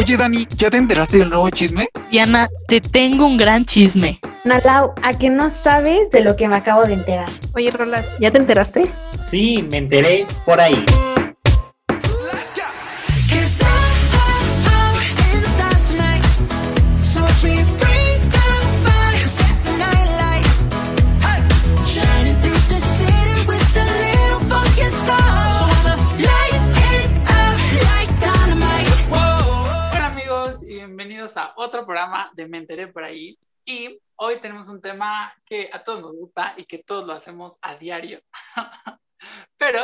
Oye, Dani, ¿ya te enteraste del nuevo chisme? Diana, te tengo un gran chisme. Nalau, ¿a que no sabes de lo que me acabo de enterar? Oye, Rolas, ¿ya te enteraste? Sí, me enteré por ahí. Otro programa de Me enteré por ahí. Y hoy tenemos un tema que a todos nos gusta y que todos lo hacemos a diario. Pero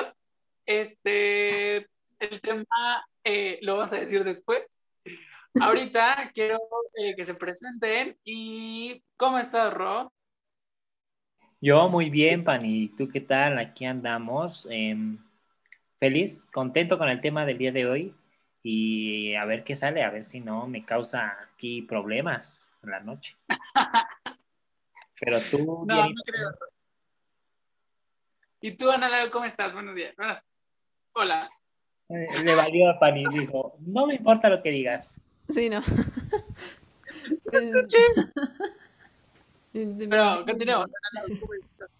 este, el tema eh, lo vamos a decir después. Ahorita quiero eh, que se presenten y ¿cómo estás, Ro? Yo muy bien, Pani. ¿Tú qué tal? Aquí andamos. em, feliz, contento con el tema del día de hoy y a ver qué sale, a ver si no me causa aquí problemas en la noche. Pero tú, No, no creo. ¿Y tú, Ana cómo estás? Buenos días. Hola. eh, le valió a Pani, dijo, no me importa lo que digas. Sí, no. Pero Lau, ¿cómo estás?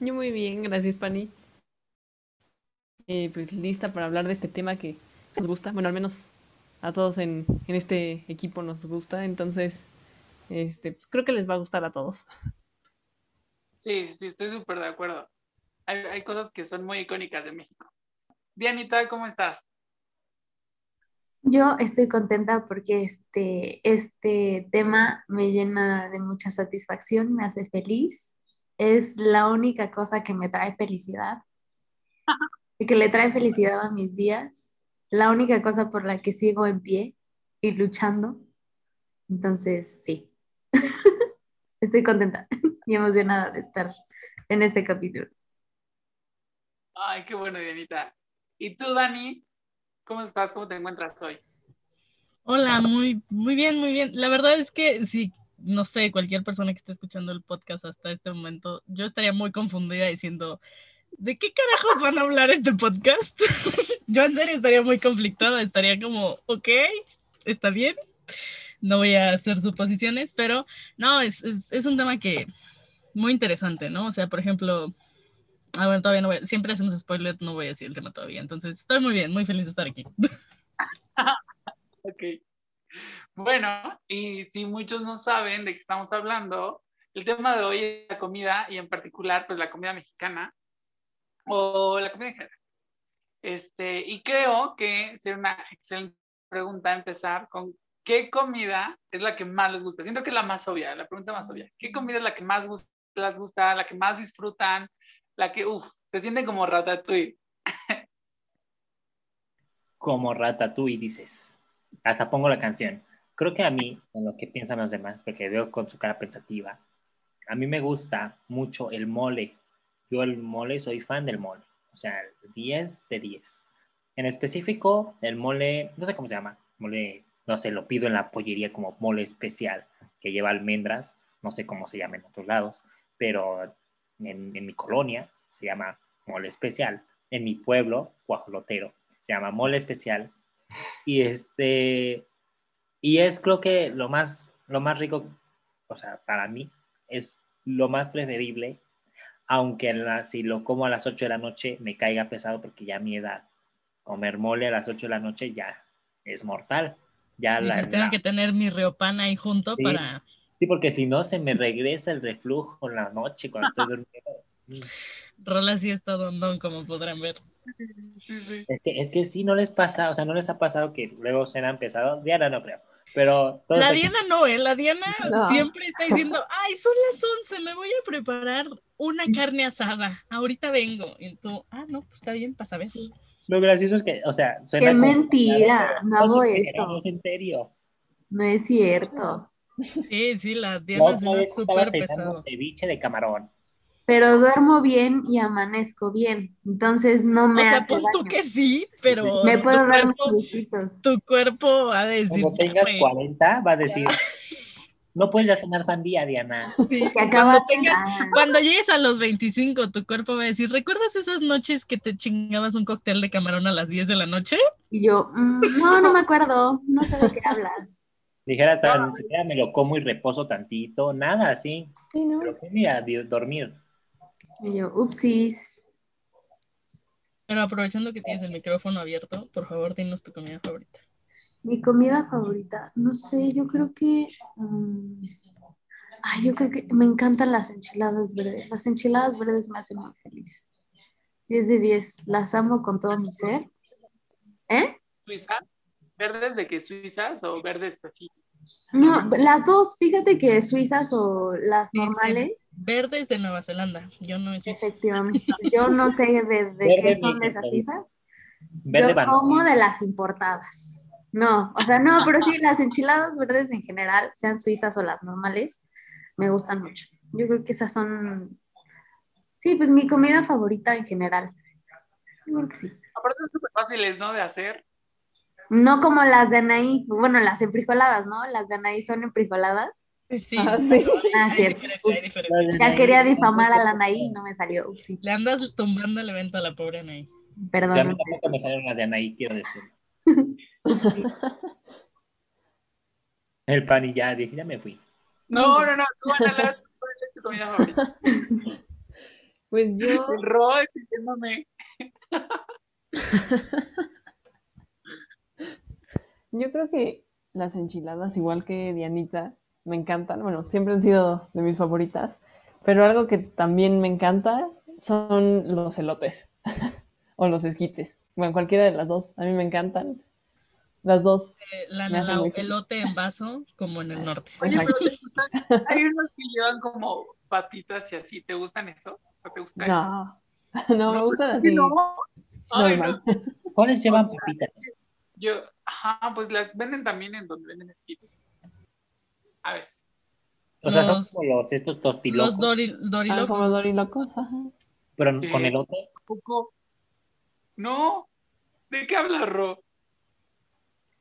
Yo muy bien, gracias, Pani. Eh, pues lista para hablar de este tema que nos gusta. Bueno, al menos a todos en, en este equipo nos gusta. Entonces, este, pues creo que les va a gustar a todos. Sí, sí, estoy súper de acuerdo. Hay, hay cosas que son muy icónicas de México. Dianita, ¿cómo estás? Yo estoy contenta porque este, este tema me llena de mucha satisfacción, me hace feliz. Es la única cosa que me trae felicidad y que le trae felicidad a mis días. La única cosa por la que sigo en pie y luchando. Entonces, sí. Estoy contenta y emocionada de estar en este capítulo. Ay, qué bueno, Dianita. ¿Y tú, Dani? ¿Cómo estás? ¿Cómo te encuentras hoy? Hola, muy, muy bien, muy bien. La verdad es que si, no sé, cualquier persona que esté escuchando el podcast hasta este momento, yo estaría muy confundida diciendo, ¿de qué carajos van a hablar este podcast? yo en serio estaría muy conflictada, estaría como, ok, está bien. No voy a hacer suposiciones, pero no, es, es, un tema que muy interesante, ¿no? O sea, por ejemplo, ah, bueno, todavía no voy, siempre hacemos spoiler, no voy a decir el tema todavía, entonces estoy muy bien, muy feliz de estar aquí. Ok. Bueno, y si muchos no saben de qué estamos hablando, el tema de hoy es la comida y en particular, pues la comida mexicana o la comida en general. Este, y creo que sería una excelente pregunta empezar con qué comida es la que más les gusta. Siento que es la más obvia, la pregunta más obvia. ¿Qué comida es la que más les gusta, la que más disfrutan, la que, uff, se sienten como ratatouille? Como Ratatouille, dices. Hasta pongo la canción. Creo que a mí, en lo que piensan los demás, porque veo con su cara pensativa, a mí me gusta mucho el mole. Yo el mole soy fan del mole. O sea, 10 de 10. En específico, el mole, no sé cómo se llama, mole, no sé, lo pido en la pollería como mole especial, que lleva almendras, no sé cómo se llama en otros lados, pero en, en mi colonia se llama mole especial. En mi pueblo, guajolotero, se llama mole especial. Y este, y es creo que lo más, lo más rico, o sea, para mí, es lo más preferible, aunque en la- si lo como a las 8 de la noche me caiga pesado porque ya a mi edad, comer mole a las 8 de la noche ya es mortal. Ya la, Dices, tengo la- que tener mi reopan ahí junto Sí. para... sí, porque si no se me regresa el reflujo en la noche cuando estoy durmiendo. Rola sí está dondón, como podrán ver. Sí, sí. Es que, es que sí, no les pasa, o sea, no les ha pasado que luego se han pesado. Diana no creo, pero La aquí- Diana no, ¿eh? La Diana No. siempre está diciendo, ay, son las 11, me voy a preparar una carne asada. Ahorita vengo. Y tú, ah, no, pues está bien, pasa a ver. Lo gracioso es que, o sea, suena ¡Qué como- mentira! No hago es eso. en serio. No es cierto. Sí, sí, la Diana suena vez estaba súper pesado. ceviche de camarón. Pero duermo bien y amanezco bien. Entonces no O me sea, hace pon tú daño. que sí, pero Me puedo dar cuerpo, gustitos. tu cuerpo va a decir, Cuando tengas "Güey, 40, va a decir, No puedes ya cenar sandía, Diana. Sí, Que cuando, tengas- cuando llegues a los 25, tu cuerpo va a decir, ¿recuerdas esas noches que te chingabas un cóctel de camarón a las 10 de la noche? Y yo, "Mm, no, no me acuerdo, no sé de qué hablas. Dijera, tan siquiera me lo como y reposo tantito, nada así. Sí, ¿no? Pero fui a di- dormir. Y yo, upsis. Pero aprovechando que tienes el micrófono abierto, por favor, dinos tu comida favorita. Mi comida favorita, no sé, yo creo que. ay, yo creo que me encantan las enchiladas verdes. Las enchiladas verdes me hacen muy feliz. 10 de 10, las amo con todo mi ser. ¿Eh? ¿Suiza? ¿Verdes de que suizas o verdes así? No, las dos, fíjate que suizas o las normales, Verdes de Nueva Zelanda. Yo no sé. efectivamente. Yo no sé de, de qué son de esas suizas. Verde Yo como de las importadas. No, o sea, no, pero sí, las enchiladas verdes en general, sean suizas o las normales, me gustan mucho. Yo creo que esas son, sí, pues mi comida favorita en general. Yo creo que sí. Aparte son súper fáciles, ¿no? De hacer. No como las de Anaí, bueno, las enfrijoladas, ¿no? Las de Anaí son enfrijoladas. Sí, Ah, sí. Ah, cierto. Ups. Ya quería difamar a la Anaí y no me salió. Upsis. Le andas tumbando el evento a la pobre Anaí. Ya Perdón. mí tampoco me salieron las de Anaí, quiero decir. El pan y ya, dije, ya me fui. No, no, no. Tú, Ana, ¿cuál es tu comida favorita? Pues yo, El ro, diciéndome. yo creo que las enchiladas, igual que Dianita, me encantan. Bueno, siempre han sido de mis favoritas. Pero algo que también me encanta son los elotes o los esquites. Bueno, cualquiera de las dos. A mí me encantan. Las dos. Eh, La elote en vaso, como en el norte. Oye, pero Exacto. te gustan- hay unos que llevan como patitas y así. ¿Te gustan esos? O sea, ¿te gusta eso? No, no, me gustan Sí, así. no. Ay, no. ¿Cuáles llevan papitas? Yo, ajá, pues las venden también en donde venden esquites. A ver. O sea, son Los- como los estos tostilocos, Los dori, Ah, dorilocos. como dorilocos, ajá. pero ¿Qué? con elote. Poco. No. ¿De qué hablas, Ro?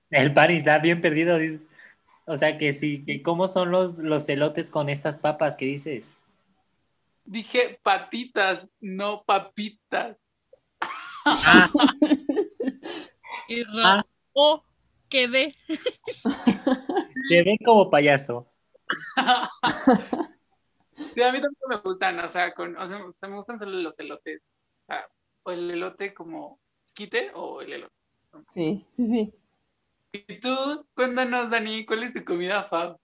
El pan está bien perdido. dice. O sea, que sí, que ¿cómo son los, los elotes con estas papas que dices? Dije patitas, no papitas. Ah, Y ro- Ah. Oh, quedé. te ven como payaso. Sí, a mí tampoco me gustan, o sea, con, o sea, o sea, me gustan solo los elotes. O sea, o el elote como esquite o el elote. Sí, sí, sí. Y tú, cuéntanos, Dani, ¿cuál es tu comida fab?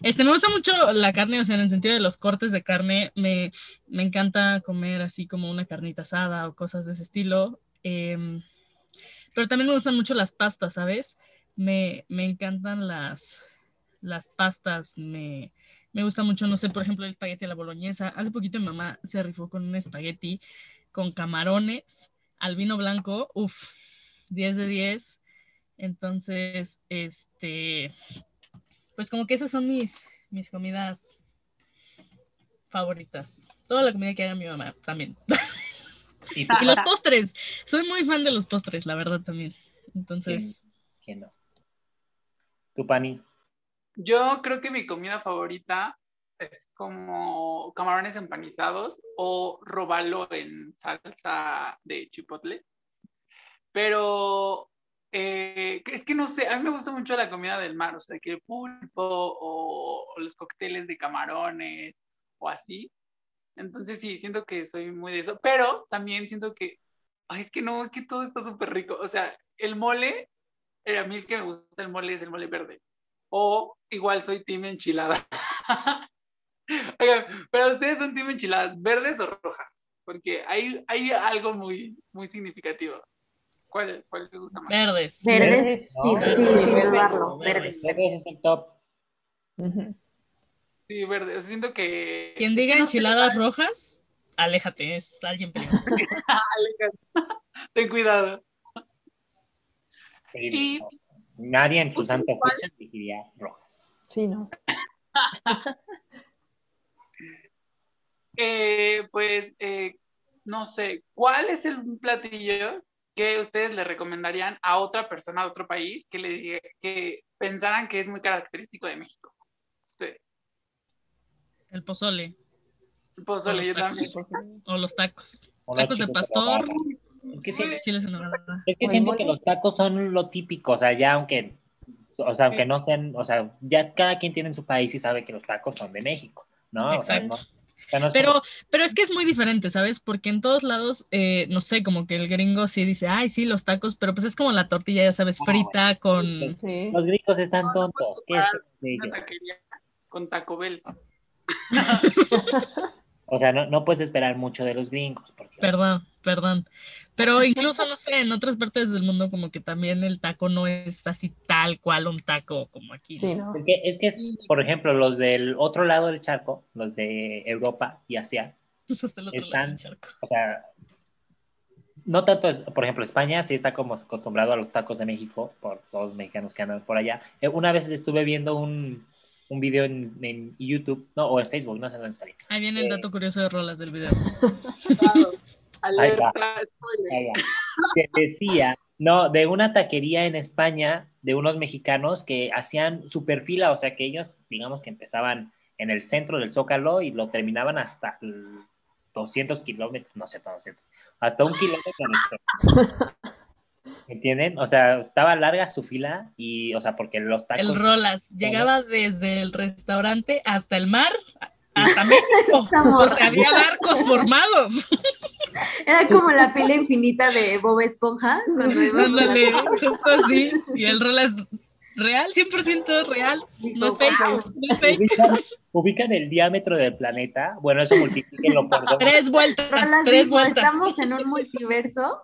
Este, me gusta mucho la carne, o sea, en el sentido de los cortes de carne, me, me encanta comer así como una carnita asada o cosas de ese estilo. em, pero también me gustan mucho las pastas, ¿sabes? Me, me encantan las, las pastas, me, me gusta mucho, no sé, por ejemplo, el espagueti a la boloñesa. Hace poquito mi mamá se rifó con un espagueti con camarones al vino blanco, uff, 10 de 10. Entonces, este, pues como que esas son mis, mis comidas favoritas. Toda la comida que haga mi mamá también. Y Y los postres. Soy muy fan de los postres, la verdad también. Entonces, ¿Quién no? Tu pani. Yo creo que mi comida favorita es como camarones empanizados o robalo en salsa de chipotle. Pero eh, es que no sé, a mí me gusta mucho la comida del mar, o sea, que el pulpo o, o los cócteles de camarones o así. Entonces sí, siento que soy muy de eso, pero también siento que, ay, es que no, es que todo está súper rico. O sea, el mole, eh, a mí el que me gusta el mole es el mole verde. O igual soy team enchilada. Oigan, pero ustedes son team enchiladas, verdes o rojas, porque hay, hay algo muy, muy significativo. ¿Cuál, cuál te gusta más? verdes. Verdes, sí, ¿no? sí, Verdes. sin Verdes, dudarlo, verdes. verdes. Verdes es el top. Ujú. Sí, verde. O sea, siento que. Quien diga sé, enchiladas rojas, aléjate, es alguien peligroso. Ten cuidado. Sí, Y- no. Nadie en su ¿Ustedes santo juicio elegiría rojas. Sí, no. Eh, pues, eh, no sé, ¿cuál es el platillo que ustedes le recomendarían a otra persona de otro país que, le, diga- que pensaran que es muy característico de México? El pozole. El pozole, yo también. O los tacos. O los Tacos de pastor. Es que, siento, Chiles en nogada. es que los tacos son lo típico, o sea, ya aunque, o sea, aunque no sean, o sea, ya cada quien tiene en su país y sabe que los tacos son de México, ¿no? O sea, Exacto. no- o sea, no es Pero, pero es que es muy diferente, ¿sabes? Porque en todos lados, eh, no sé, como que el gringo sí dice, ay, sí, los tacos, pero pues es como la tortilla, ya sabes, Ah, frita con... Sí. los gringos están tontos. ¿qué es de Una ellos? taquería con Taco Bell. O sea, no, no puedes esperar mucho de los gringos. Porque, Perdón, perdón. Pero incluso, no sé, en otras partes del mundo como que también el taco no es así tal cual un taco como aquí. Sí. Es que, es que, es, por ejemplo, los del otro lado del charco, los de Europa y Asia, Están- o sea, no tanto, por ejemplo, España sí está como acostumbrado a los tacos de México, por todos los mexicanos que andan por allá. Eh, Una vez estuve viendo un, un video en, en YouTube, no, o en Facebook, no sé dónde salía. Ahí viene el Eh. dato curioso de rolas del video. Claro. Ahí va. Alerta, spoiler. Que decía, no, de una taquería en España, de unos mexicanos que hacían super fila, o sea que ellos, digamos que empezaban en el centro del Zócalo y lo terminaban hasta el 200 kilómetros, no sé, 200, hasta un kilómetro. ¿Me entienden? O sea, estaba larga su fila y, o sea, porque los tacos... El rolas llegaba desde el restaurante hasta el mar, hasta México. O sea, había barcos formados. Era como la fila infinita de Bob Esponja. Cuando iba Ándale, así. Y el rolas real, 100% real. No es fake, no es fake. Ubican, ubican el diámetro del planeta, bueno, eso multiplíquenlo por dos. Tres vueltas, Rolas tres dijo, vueltas. Estamos en un multiverso.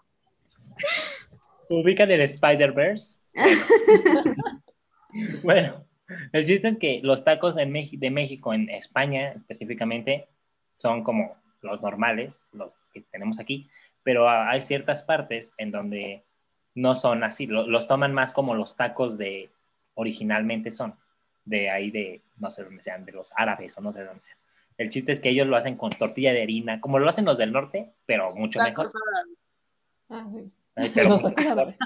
Ubican el Spider-Verse. bueno, el chiste es que los tacos de México, en España específicamente, son como los normales, los que tenemos aquí, pero hay ciertas partes en donde no son así, lo- los toman más como los tacos de originalmente son, de ahí de, no sé dónde sean, de los árabes o no sé dónde sean. El chiste es que ellos lo hacen con tortilla de harina, como lo hacen los del norte, pero mucho mejor. Árabes. Ah, sí. Pero Los tacos árabes.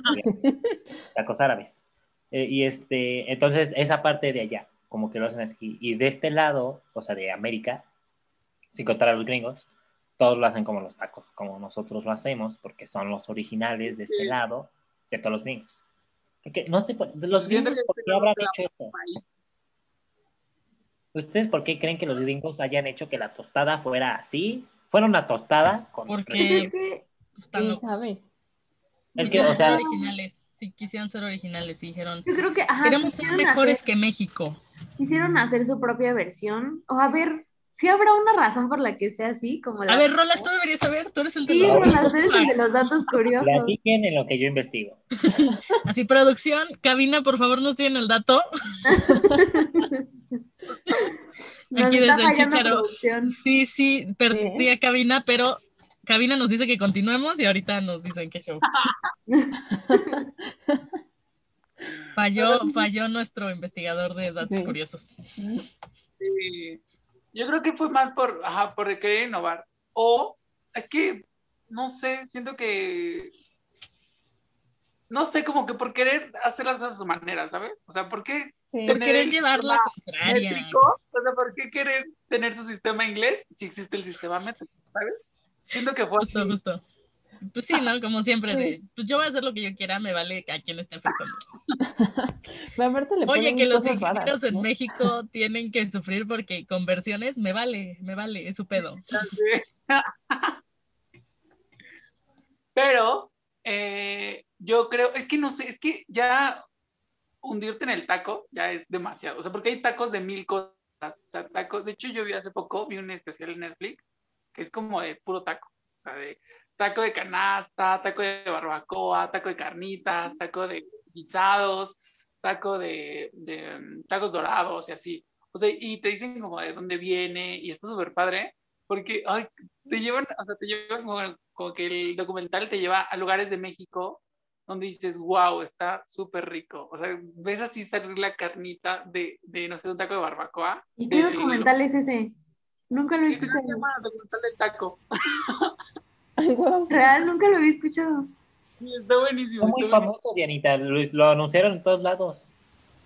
tacos árabes. Eh, y este, entonces esa parte de allá, como que lo hacen aquí. Y de este lado, o sea, de América, sin contar a los gringos, todos lo hacen como los tacos, como nosotros lo hacemos, porque son los originales de este Sí. lado, excepto los gringos. Porque no sé, por- los Siento gringos, ¿por qué habrán hecho eso? Ahí. ¿Ustedes por qué creen que los gringos hayan hecho que la tostada fuera así? Fuera una tostada con... Pues Porque es que están ¿Quién sabe? Es que, Quisieron o sea, ser originales. Sí, quisieron ser originales y dijeron, yo creo que ajá, queremos ser mejores hacer- que México. quisieron hacer su propia versión. O a ver, si habrá una razón por la que esté así, como la A ver, Rolas, tú deberías saber, tú eres el de Sí, los- Rolas, tú eres el de los datos curiosos. platiquen en lo que yo investigo. Así, producción, cabina, por favor, nos tienen el dato. Nos Aquí está desde el producción. Sí, sí, perdí a cabina, pero cabina nos dice que continuemos y ahorita nos dicen que show. Falló, falló nuestro investigador de datos Sí. curiosos. Sí. Yo creo que fue más por, ajá, por querer innovar. O es que, no sé, siento que, no sé, como que por querer hacer las cosas a su manera, ¿sabes? O sea, ¿por qué Sí. Por querer llevar la contraria. métrico? O sea, ¿por qué querer tener su sistema inglés si existe el sistema métrico, ¿sabes? Siento que fue Justo, así. justo. Pues sí, ¿no? Como siempre, de, pues yo voy a hacer lo que yo quiera, me vale a quien esté afectando. Pero aparte le Oye, que los ingenieros raras, en ¿no? México tienen que sufrir porque conversiones, me vale, me vale, es su pedo. Pero eh, yo creo, es que no sé, es que ya hundirte en el taco ya es demasiado. O sea, porque hay tacos de mil cosas. O sea, tacos. De hecho, yo vi hace poco, vi un especial en Netflix que es como de puro taco. O sea, de taco de canasta, taco de barbacoa, taco de carnitas, taco de guisados, taco de, de, mm, tacos dorados y así. O sea, y te dicen como de dónde viene y está súper padre porque ay, te llevan, o sea, te llevan como, como que el documental te lleva a lugares de México donde dices, wow, está súper rico. O sea, ves así salir la carnita de, de no sé, un taco de barbacoa. ¿Y qué documental es ese? Nunca lo he Se escuchado. llama documental del taco. Ay. Real, nunca lo había escuchado. Sí, Está buenísimo. Fue muy está buenísimo. famoso, Dianita, lo, lo anunciaron en todos lados.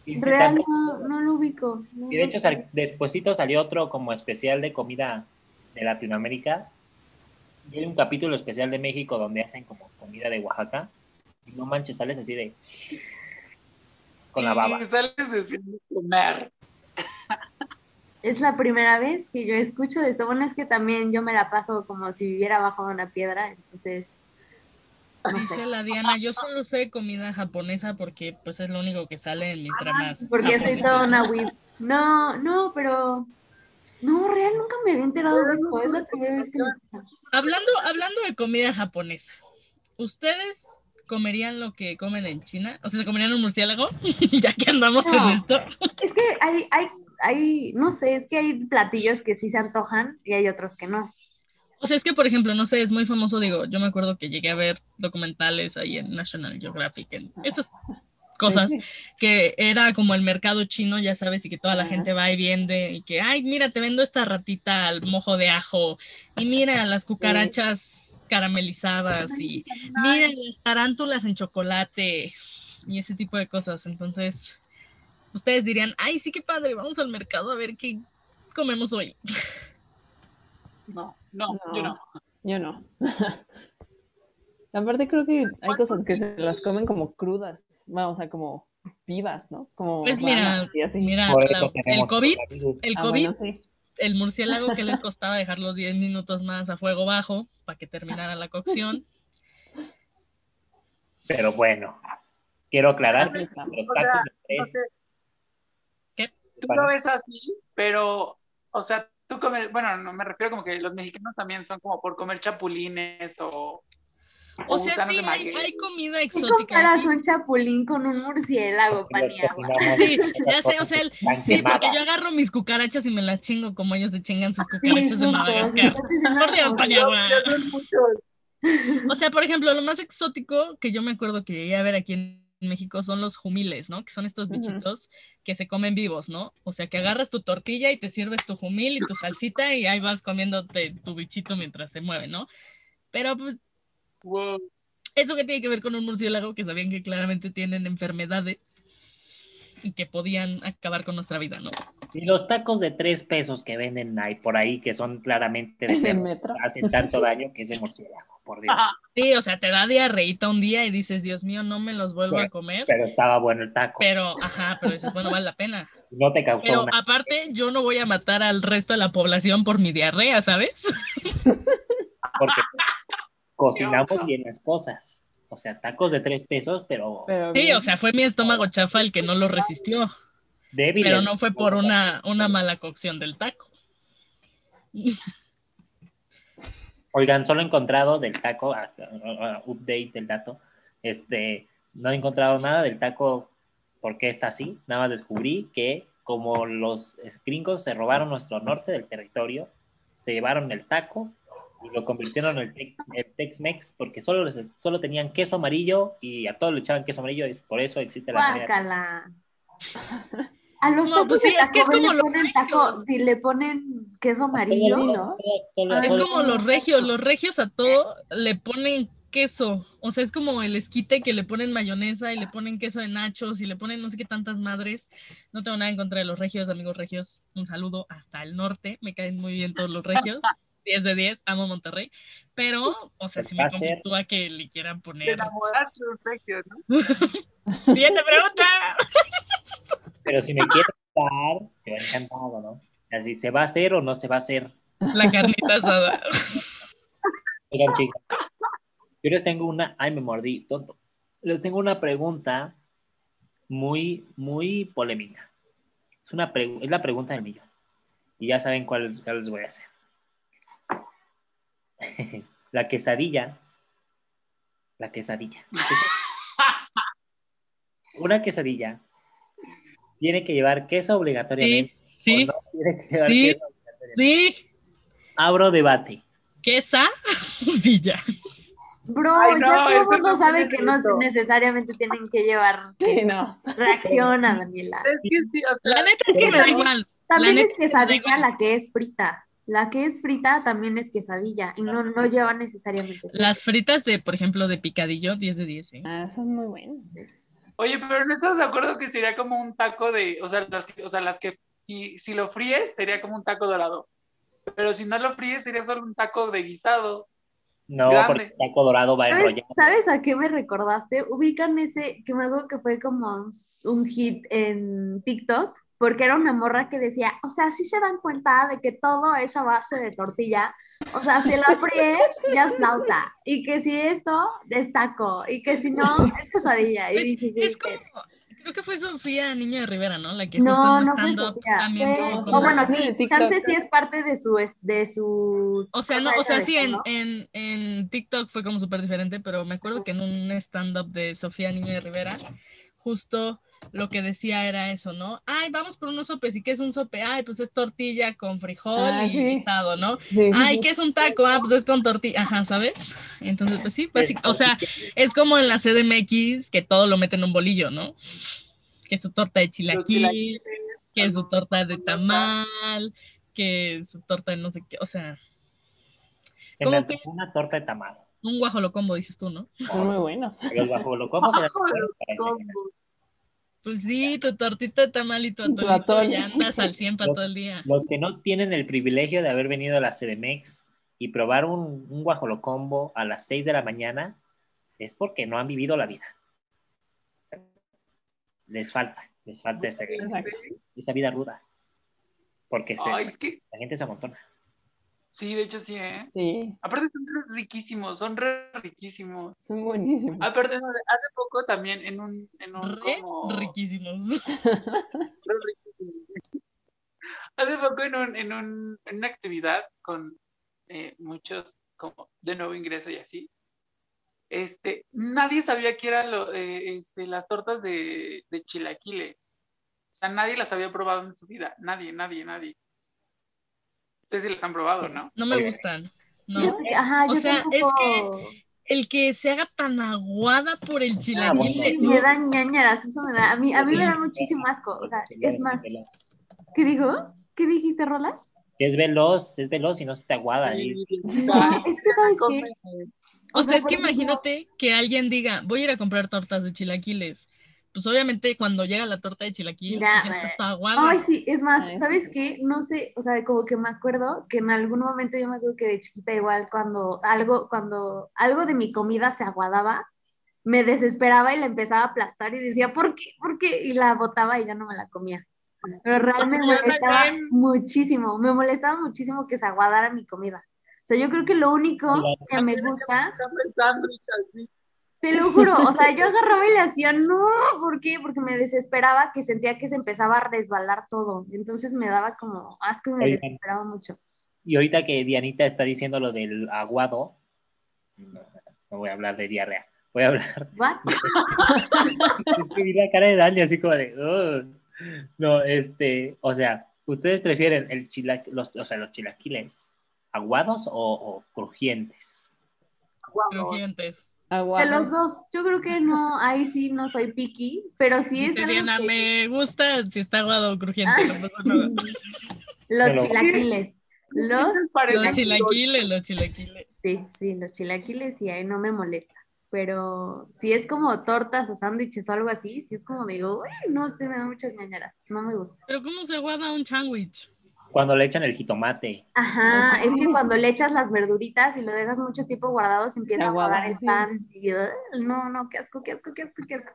Y, Real no, no lo ubico. no y de hecho, sal- despuesito salió otro como especial de comida de Latinoamérica. Y hay un capítulo especial de México donde hacen como comida de Oaxaca. Y no manches, sales así de. con la baba. Y sales comer. Es la primera vez que yo escucho de esto. Bueno, es que también yo me la paso como si viviera bajo una piedra, entonces. No Dice sé. la Diana, yo solo sé comida japonesa porque pues es lo único que sale en mis dramas. Porque soy japoneses. toda una whip. No, no, pero. No, real, nunca me había enterado de esto. Es la primera vez que. Hablando, hablando de comida japonesa, ¿ustedes comerían lo que comen en China? O sea, ¿se comerían un murciélago? ya que andamos No. en esto. Es que hay, hay, hay, no sé, es que hay platillos que sí se antojan y hay otros que no. O sea, es que, por ejemplo, no sé, es muy famoso, digo, yo me acuerdo que llegué a ver documentales ahí en National Geographic, en esas cosas, que era como el mercado chino, ya sabes, y que toda la gente va y vende, y que, ay, mira, te vendo esta ratita al mojo de ajo, y mira las cucarachas caramelizadas, y mira las tarántulas en chocolate, y ese tipo de cosas. Entonces, ustedes dirían, ay, sí, qué padre, vamos al mercado a ver qué comemos hoy. No, no, No. yo no. Yo no. Aparte creo que hay cosas que se las comen como crudas, bueno, o sea, como vivas, ¿no? Como Pues mira, ranas y así. mira, la- el COVID, el Ah, COVID bueno, sí. el murciélago que les costaba dejarlos 10 minutos más a fuego bajo para que terminara la cocción. Pero bueno, quiero aclarar que los O tacos sea, de tres. Tú lo ves así, pero, o sea, tú comes, bueno, no me refiero como que los mexicanos también son como por comer chapulines o, O sea, sí, hay, comida ¿Qué exótica. comparas un chapulín con un murciélago, paniagua? Sí, ya sé, o sea, el- Sí, porque yo agarro mis cucarachas y me las chingo como ellos se chingan sus Sí, cucarachas de Madagascar. Por Dios, Paniagua. O sea, por ejemplo, lo más exótico que yo me acuerdo que llegué a ver aquí en México son los jumiles, ¿no? Que son estos bichitos que se comen vivos, ¿no? O sea, que agarras tu tortilla y te sirves tu jumil y tu salsita y ahí vas comiéndote tu bichito mientras se mueve, ¿no? Pero pues Wow. eso que tiene que ver con un murciélago que sabían que claramente tienen enfermedades y que podían acabar con nuestra vida, ¿no? Y los tacos de tres pesos que venden ahí por ahí, que son claramente de el perro, metro. hacen tanto daño que ese murciélago, por Dios. Ajá. Sí, o sea, te da diarreíta un día y dices, Dios mío, no me los vuelvo a comer. Pero estaba bueno el taco. Pero, ajá, pero dices, bueno, vale la pena. no te causó Pero una. aparte, yo no voy a matar al resto de la población por mi diarrea, ¿sabes? Porque cocinamos bien las cosas. O sea, tacos de tres pesos, pero Pero Sí, o sea, fue mi estómago chafa el que no lo resistió, pero no fue por una, una mala cocción del taco. Oigan, solo he encontrado del taco, ah, ah, update del dato, este, no he encontrado nada del taco porque está así, nada más descubrí que como los gringos se robaron nuestro norte del territorio, se llevaron el taco y lo convirtieron en el, Tex- el Tex-Mex porque solo, les- solo tenían queso amarillo y a todos le echaban queso amarillo y por eso existe la. A los No, tacos pues sí, de es que es como le los ponen taco, si le ponen queso amarillo. ¿no? Ah, Es como los regios, los regios a todo le ponen queso, o sea, es como el esquite que le ponen mayonesa y le ponen queso de nachos y le ponen no sé qué tantas madres. No tengo nada en contra de los regios, amigos regios, un saludo hasta el norte, me caen muy bien todos los regios. 10 de 10, amo Monterrey, pero, o sea, si me conflictúa que le quieran Te poner. enamoraste de un regio, ¿no? Siguiente pregunta. Pero si me quieres dar, te va encantado, ¿no? Así, ¿se va a hacer o no se va a hacer? La carnita asada. Oigan, chicos, yo les tengo una, ay, me mordí, tonto. Les tengo una pregunta muy, muy polémica. Es, una pregu- es la pregunta del millón. Y ya saben cuál, cuál les voy a hacer. la quesadilla. La quesadilla. Una quesadilla tiene que llevar queso obligatoriamente. Sí, sí, o no tiene que llevar sí. queso obligatoriamente. sí. Abro debate. Quesa Villa. Bro, Ay, no, ya todo el que mundo no sabe que no necesariamente tienen que llevar Sí, no. reacción a Daniela. Es que sí, o sea, La neta es que me da igual. También La es quesadilla la que es frita. La que es frita también es quesadilla y no, no lleva necesariamente. Las fritas de, por ejemplo, de picadillo, 10 de 10, ¿eh? Ah, son muy buenos. Oye, pero no estás de acuerdo que sería como un taco de, o sea, las que, o sea, las que si, si lo fríes sería como un taco dorado. Pero si no lo fríes sería solo un taco de guisado. No, Grande. porque el taco dorado va ¿Sabes, enrollado. sabes a qué me recordaste? Ubican ese, que me acuerdo que fue como un, un hit en TikTok, porque era una morra que decía, o sea, sí se dan cuenta de que todo es a base de tortilla. O sea, si la fríes, ya es flauta. Y que si esto, es taco. Y que si no, es quesadilla. Y Es, es como, creo que fue Sofía Niño de Rivera, ¿no? La que No, justo en no fue stand-up Sofía, también fue- tuvo o como- bueno, Sí, chance sí es parte de su, es- de su... O sea, no, o sea, sí, en, ¿no? en, en TikTok fue como súper diferente, pero me acuerdo que en un stand-up de Sofía Niño de Rivera, justo lo que decía era eso, ¿no? Ay, vamos por unos sopes. ¿Y qué es un sope? Ay, pues es tortilla con frijol Ah, y sí. guisado, ¿no? Sí, sí, Ay. ¿qué es un taco? Ah, pues es con tortilla. Ajá, ¿sabes? Entonces, pues sí, básic- o sea, es como en la CDMX que todo lo mete en un bolillo, ¿no? Que su torta de chilaquil, chilaquiles, que su algo- torta de tamal, que su torta de no sé qué, o sea, Se ¿cómo me que? antojó una torta de tamal. Un guajolocombo, dices tú, ¿no? Son muy buenos. Los desayunar. Pues sí, tu tortita de tamal y tu atolito ya andas al 100 para todo el día. Los que no tienen el privilegio de haber venido a la CDMX y probar un, un guajolocombo a las 6 de la mañana es porque no han vivido la vida. Les falta, les falta esa, esa vida ruda. Porque se- Ay, es que la gente se amontona. Sí, de hecho sí, ¿eh? Sí, Aparte son riquísimos, son re riquísimos. son buenísimos. Aparte, no, hace poco también en un, en un Re como... riquísimos. re riquísimos. Hace poco en, un, en, un, en una actividad con eh, muchos como de nuevo ingreso y así, este, nadie sabía que eran lo, eh, este, las tortas de, de chilaquiles. O sea, nadie las había probado en su vida. Nadie, nadie, nadie. Ustedes sí las han probado, Sí. ¿no? No me gustan. No. Que- Ajá, O yo sea, es tampoco... El que se haga tan aguada por el chilaquil. bueno. no. Me ñañaras, eso me da, a mí, a mí me da muchísimo asco, o sea, Que es más, ¿qué dijo? ¿Qué dijiste, Rolas? que es veloz, es veloz y no se te aguada. y- No, es que, ¿sabes qué? O O sea, sea, es que imagínate que alguien diga, voy a ir a comprar tortas de chilaquiles. Pues obviamente cuando llega la torta de chilaquil, Ya, ya está toda aguada. Ay, sí, es más, ¿sabes qué? No sé, o sea, como que me acuerdo que en algún momento yo me acuerdo que de chiquita igual cuando algo, cuando algo de mi comida se aguadaba, me desesperaba y la empezaba a aplastar y decía, ¿por qué? ¿Por qué? Y la botaba y ya no me la comía. Pero realmente me molestaba muchísimo, me molestaba muchísimo que se aguadara mi comida. O sea, yo creo que lo único que me gusta te lo juro, o sea, yo agarraba y le hacía, no, ¿por qué? Porque me desesperaba que sentía que se empezaba a resbalar todo. Entonces me daba como asco y me Oigan. desesperaba mucho. Y ahorita que Dianita está diciendo lo del aguado, no, no voy a hablar de diarrea, voy a hablar ¿What? Es que vi la cara de Dani así como de. No, este, o sea, ¿ustedes prefieren el chila, los, o sea, los chilaquiles aguados o, o crujientes? Crujientes. Aguado. De los dos, yo creo que no, ahí sí no soy picky, pero sí es Diana, que- me gusta si está aguado o crujiente. Ah, no los Pero- chilaquiles. Los, Los chilaquiles, los chilaquiles. sí, sí, los chilaquiles y ahí no me molesta. Pero si es como tortas o sándwiches o algo así, si es como digo, uy, no sé, me da muchas ñañaras, no me gusta. Pero ¿cómo se aguada un sándwich? Cuando le echan el jitomate. Ajá, es que cuando le echas las verduritas y lo dejas mucho tiempo guardado, se empieza a aguadar el pan. Y, no, no, qué asco, qué asco, qué asco, qué asco.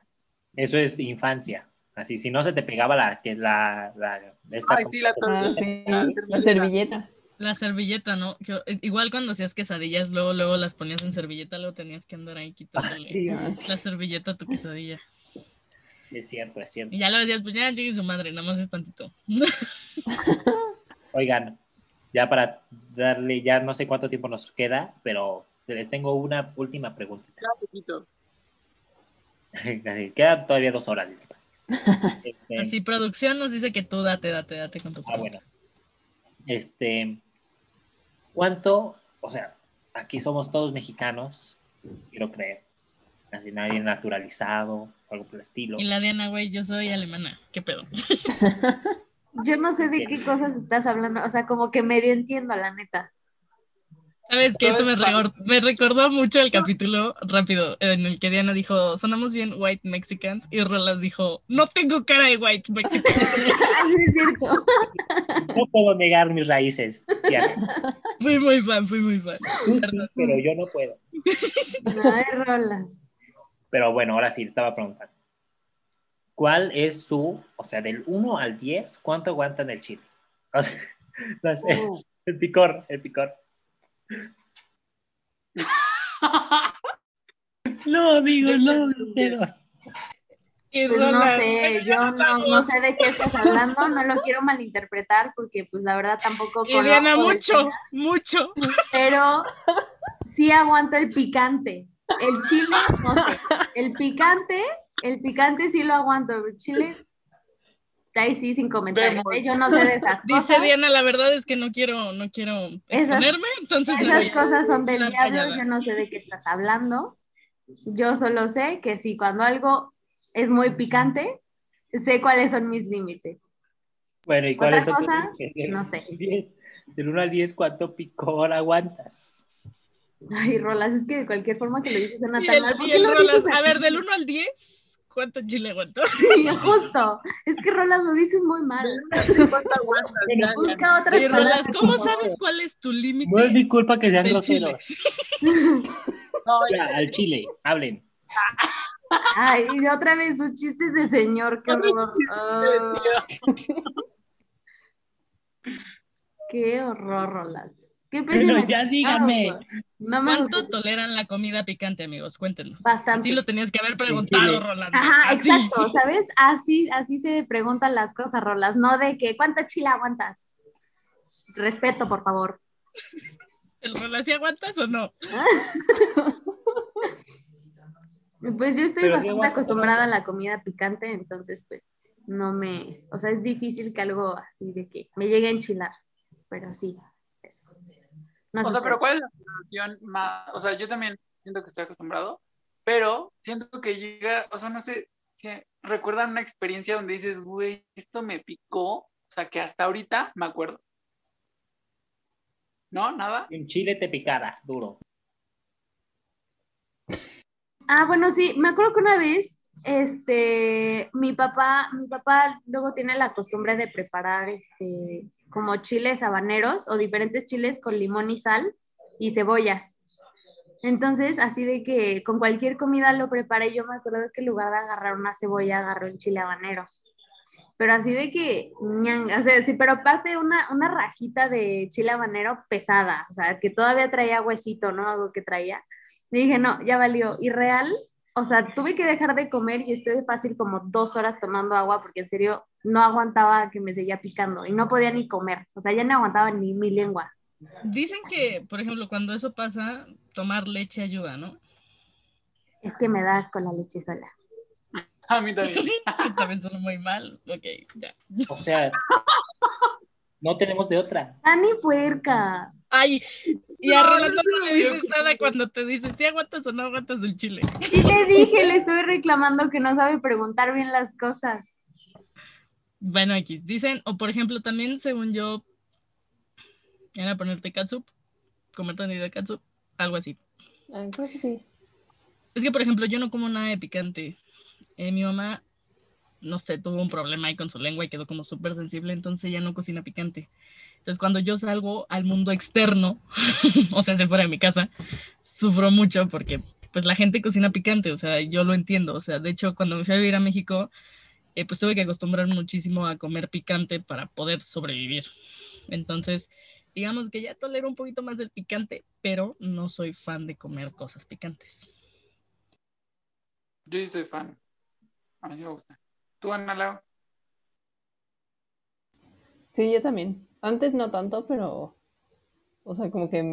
Eso es infancia. Así, si no se te pegaba la. que la, la esta Ay, sí, la Ah, sí. La servilleta. La servilleta, ¿no? Eh, igual cuando hacías quesadillas, luego, luego las ponías en servilleta, luego tenías que andar ahí quitándole sí. la servilleta a tu quesadilla. Es cierto, es cierto. Y ya lo decías, pues ya llegue su madre, nada más es tantito. Oigan, ya para darle, ya no sé cuánto tiempo nos queda, pero les tengo una última pregunta. Quedan todavía dos horas. Este, Así, producción nos dice que tú date, date, date con tu Ah, pregunta. bueno. Este, ¿cuánto? O sea, aquí somos todos mexicanos, quiero creer. Así nadie naturalizado, algo por el estilo. Y la Diana, güey, yo soy alemana. ¿Qué pedo? Yo no sé de qué cosas estás hablando, o sea, como que medio entiendo, la neta. Sabes que esto me, recordó mucho el capítulo rápido en el que Diana dijo, sonamos bien white mexicans y Rolas dijo, no tengo cara de white mexican. Es cierto. No puedo negar mis raíces. Diana. fui muy fan, fui muy fan. Sí, pero yo no puedo. No hay rolas. Pero bueno, ahora sí, estaba preguntando. ¿Cuál es su, o sea, del 1 al 10, cuánto aguantan el chile? O sea, no sé, Uh. el picor, el picor. No, amigos, no. Y Pues no sé, yo no, no sé de qué estás hablando, no lo quiero malinterpretar porque pues la verdad tampoco del mucho, mucho. pero sí aguanto el picante. El chile, no sé. El picante, el picante sí lo aguanto, el chile, ahí sí, sin comentarios. ¿eh? Yo no sé de esas Dice cosas. Diana, la verdad es que no quiero, no quiero Esas- exponerme, entonces me voy Esas a- cosas son del diablo, yo no sé de qué estás hablando. Yo solo sé que si cuando algo es muy picante, sé cuáles son mis límites. Bueno, ¿y cuáles ¿Otra son cosa? No sé. al 10, Del 1 al 10, ¿cuánto picor aguantas? Ay, Rolas, es que de cualquier forma que lo dices suena Y tan el- mal. ¿Por y qué el lo Rolas, dices a ver, del 1 al 10, ¿cuánto chile aguanto? Sí, justo. Es que Rolas lo dices muy mal. Busca otras Y Rolas. ¿cómo sabes cuál es tu límite? No es mi culpa que sean groseros. No, Ya, al chile, hablen. Ay, y otra vez sus chistes de señor, qué horror. Ah, qué horror, Rolas. Qué pésimo. Bueno, ya díganme. No ¿Cuánto toleran la comida picante, amigos? Cuéntenos. Bastante. Así lo tenías que haber preguntado. Rolando. Ajá, Así. exacto, ¿sabes? Así, así se preguntan las cosas, Rolas, no de que cuánto chile aguantas. Respeto, por favor. ¿El Rolas sí aguantas o no? Pues yo estoy Pero sí bastante acostumbrada a la comida picante, entonces pues no me, o sea, es difícil que algo así de que me llegue a enchilar, pero sí, O sea, pero. ¿cuál es la sensación más? O sea, yo también siento que estoy acostumbrado, pero siento que llega, o sea, no sé, si recuerdan una experiencia donde dices, güey, esto me picó, o sea, que hasta ahorita me acuerdo. ¿No? ¿Nada? Un chile te picara, duro. Ah, bueno, sí, me acuerdo que una vez, este, mi papá, mi papá luego tiene la costumbre de preparar, este, como chiles habaneros o diferentes chiles con limón y sal y cebollas. Entonces, así de que con cualquier comida lo preparé, yo me acuerdo que en lugar de agarrar una cebolla, agarré un chile habanero. Pero así de que, o sea, sí, pero aparte una, una rajita de chile habanero pesada, o sea, que todavía traía huesito, ¿no? Algo que traía. Y dije, no, ya valió. Y real, o sea, tuve que dejar de comer y estuve fácil como dos horas tomando agua porque en serio no aguantaba que me seguía picando y no podía ni comer. O sea, ya no aguantaba ni mi lengua. Dicen que, por ejemplo, cuando eso pasa, tomar leche ayuda, ¿no? Es que me das con la leche sola. A mí también. También suena muy mal. Ok, ya. O sea, no tenemos de otra. Dani puerca. Ay, y a No, Rolando no no, le dices nada cuando te dice si aguantas o no aguantas el chile. Y le dije, le estoy reclamando que no sabe preguntar bien las cosas. Bueno, X, dicen, o por ejemplo, también según yo, era ponerte catsup, comer tonito de catsup, algo así. Ah, creo que sí. Es que, por ejemplo, yo no como nada de picante. Eh, mi mamá, no sé, tuvo un problema ahí con su lengua y quedó como súper sensible, entonces ella no cocina picante. Entonces, cuando yo salgo al mundo externo, o sea, se fuera de mi casa, sufro mucho porque, pues, la gente cocina picante, o sea, yo lo entiendo. O sea, de hecho, cuando me fui a vivir a México, eh, pues tuve que acostumbrar muchísimo a comer picante para poder sobrevivir. Entonces, digamos que ya tolero un poquito más del picante, pero no soy fan de comer cosas picantes. Yo sí soy fan. A mí sí me gusta. ¿Tú, Ana Lau? Sí, yo también. Antes no tanto, pero. O sea, como que.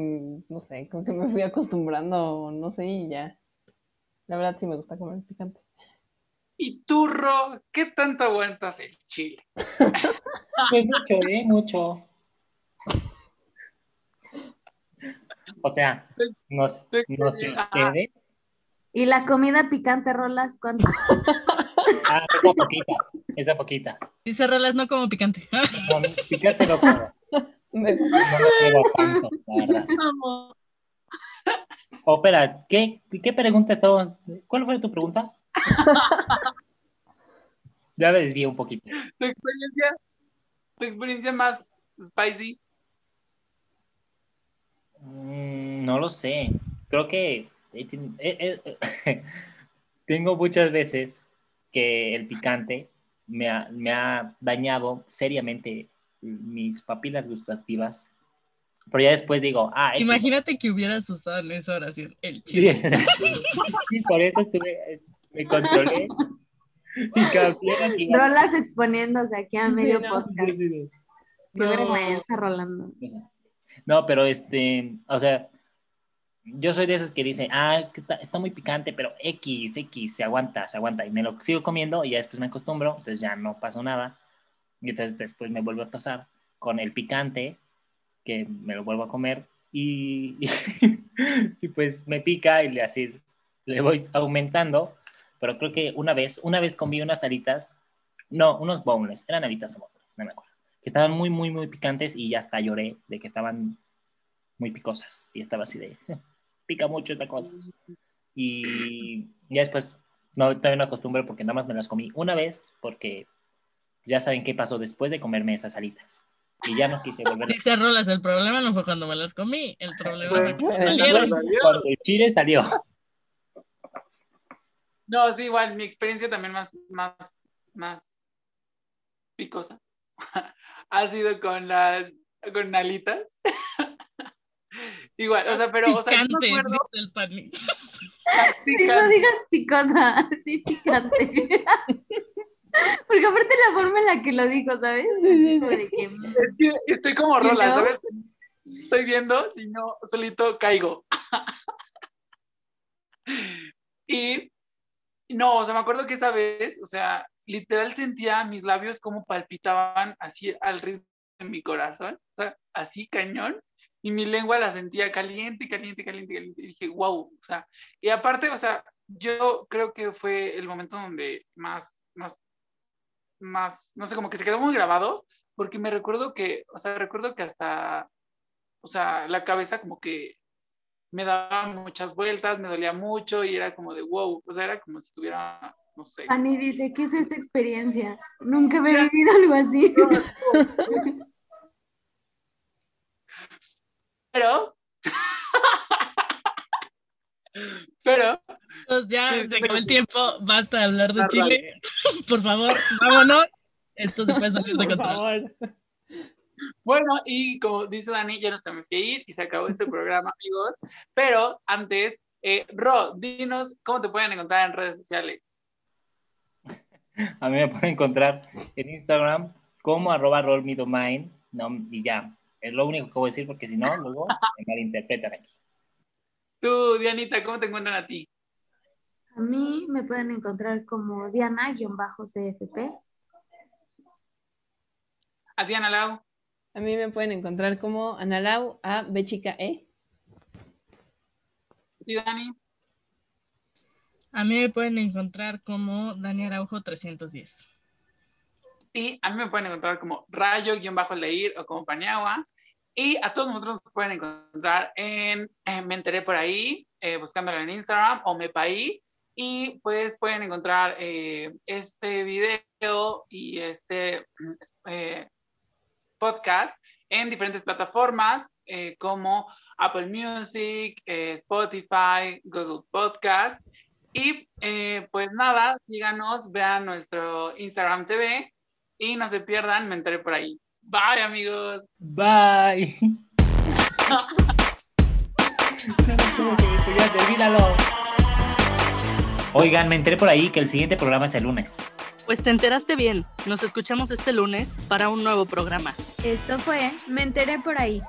No sé, como que me fui acostumbrando, no sé, y ya. La verdad sí me gusta comer picante. ¿Y tú, Ro? ¿Qué tanto aguantas el chile? Pues mucho, ¿eh? Mucho. O sea, no, no sé ustedes. Y la comida picante, Rolas, ¿cuánto? Ah, esa poquita, esa poquita. Dice Rolas, no como picante. No, picante no como. No me atrevo a tanto, la verdad. Oh, espera, ¿qué, qué pregunta estaba? ¿Cuál fue tu pregunta? ya me desvío un poquito. ¿Tu experiencia, tu experiencia más spicy? Mm, no lo sé. Creo que eh, eh, eh, tengo muchas veces que el picante me ha, me ha dañado seriamente mis papilas gustativas. Pero ya después digo, ah, Imagínate que hubieras usado en esa oración el chile. Sí, por eso estuve, me controlé. Y cambié. Rolas exponiéndose aquí a Sí, medio no. podcast. Sí, sí, sí. Qué No. vergüenza, Rolando. No, pero este, o sea, yo soy de esos que dicen, ah, es que está, está muy picante, pero X, X, se aguanta, se aguanta. Y me lo sigo comiendo y ya después me acostumbro, entonces ya no pasó nada. Y entonces después me vuelve a pasar con el picante, que me lo vuelvo a comer y, y, pues me pica y le así le voy aumentando. Pero creo que una vez, una vez comí unas alitas, no, unos boneless, eran alitas o boneless, no me acuerdo, que estaban muy, muy, muy picantes y ya hasta lloré de que estaban muy picosas. Y estaba así de, pica mucho esta cosa. Y ya después, no, todavía no acostumbro porque nada más me las comí una vez porque ya saben qué pasó después de comerme esas alitas. Y ya no quise volver a... Dice Rolas, el problema no fue cuando me las comí, el problema fue cuando eh, salieron. Cuando el chile salió. No, sí, igual, mi experiencia también más, más, más picosa ha sido con las, con alitas. igual, o sea, pero, o sea, Picante, acuerdo, el. Sí, no digas picosa, sí picante. Porque aparte la forma en la que lo dijo, ¿sabes? sí, Como de que, mm, Es que estoy como ¿Y rola? ¿sabes? Estoy viendo, si no, solito caigo. y no, o sea, me acuerdo que esa vez, o sea, literal sentía mis labios como palpitaban así al ritmo de mi corazón, o sea, así cañón, y mi lengua la sentía caliente, caliente, caliente, caliente, y dije, wow, o sea, y aparte, o sea, yo creo que fue el momento donde más, más, más, no sé, como que se quedó muy grabado, porque me recuerdo que, o sea, recuerdo que hasta, o sea, la cabeza como que me daba muchas vueltas, me dolía mucho y era como de wow, o sea, era como si estuviera, no sé. Ani dice, ¿qué es esta experiencia? Nunca me he vivido algo así. Pero, pero, Pues ya Sí, se acabó el tiempo, basta de hablar de Chile. Por favor, vámonos. Esto se puede salir de control. favor. bueno, y como dice Dani, ya nos tenemos que ir y se acabó este programa, amigos. Pero antes, eh, Ro, dinos cómo te pueden encontrar en redes sociales. A mí me pueden encontrar en Instagram como arroba rollmedomain, no, y ya. Es lo único que voy a decir porque si no, luego me malinterpretan aquí. Tú, Dianita, ¿cómo te encuentran a ti? A mí me pueden encontrar como Diana-CFP. A ti, Ana Lau. A mí me pueden encontrar como Analau a B chica E. Ti, Dani. A mí me pueden encontrar como Dani Araujo 310. Y a mí me pueden encontrar como rayo-leir o como Paniagua. Y a todos nosotros nos pueden encontrar en eh, Me Enteré por ahí, eh, buscándola en Instagram o Mepaí. Y pues pueden encontrar eh, este video y este eh, podcast en diferentes plataformas como Apple Music, Spotify, Google Podcast. Y pues nada, síganos, vean nuestro Instagram TV y no se pierdan, me enteré por ahí. Bye amigos. Bye. Oigan, me enteré por ahí que el siguiente programa es el lunes. Pues te enteraste bien. Nos escuchamos este lunes para un nuevo programa. Esto fue Me enteré por ahí.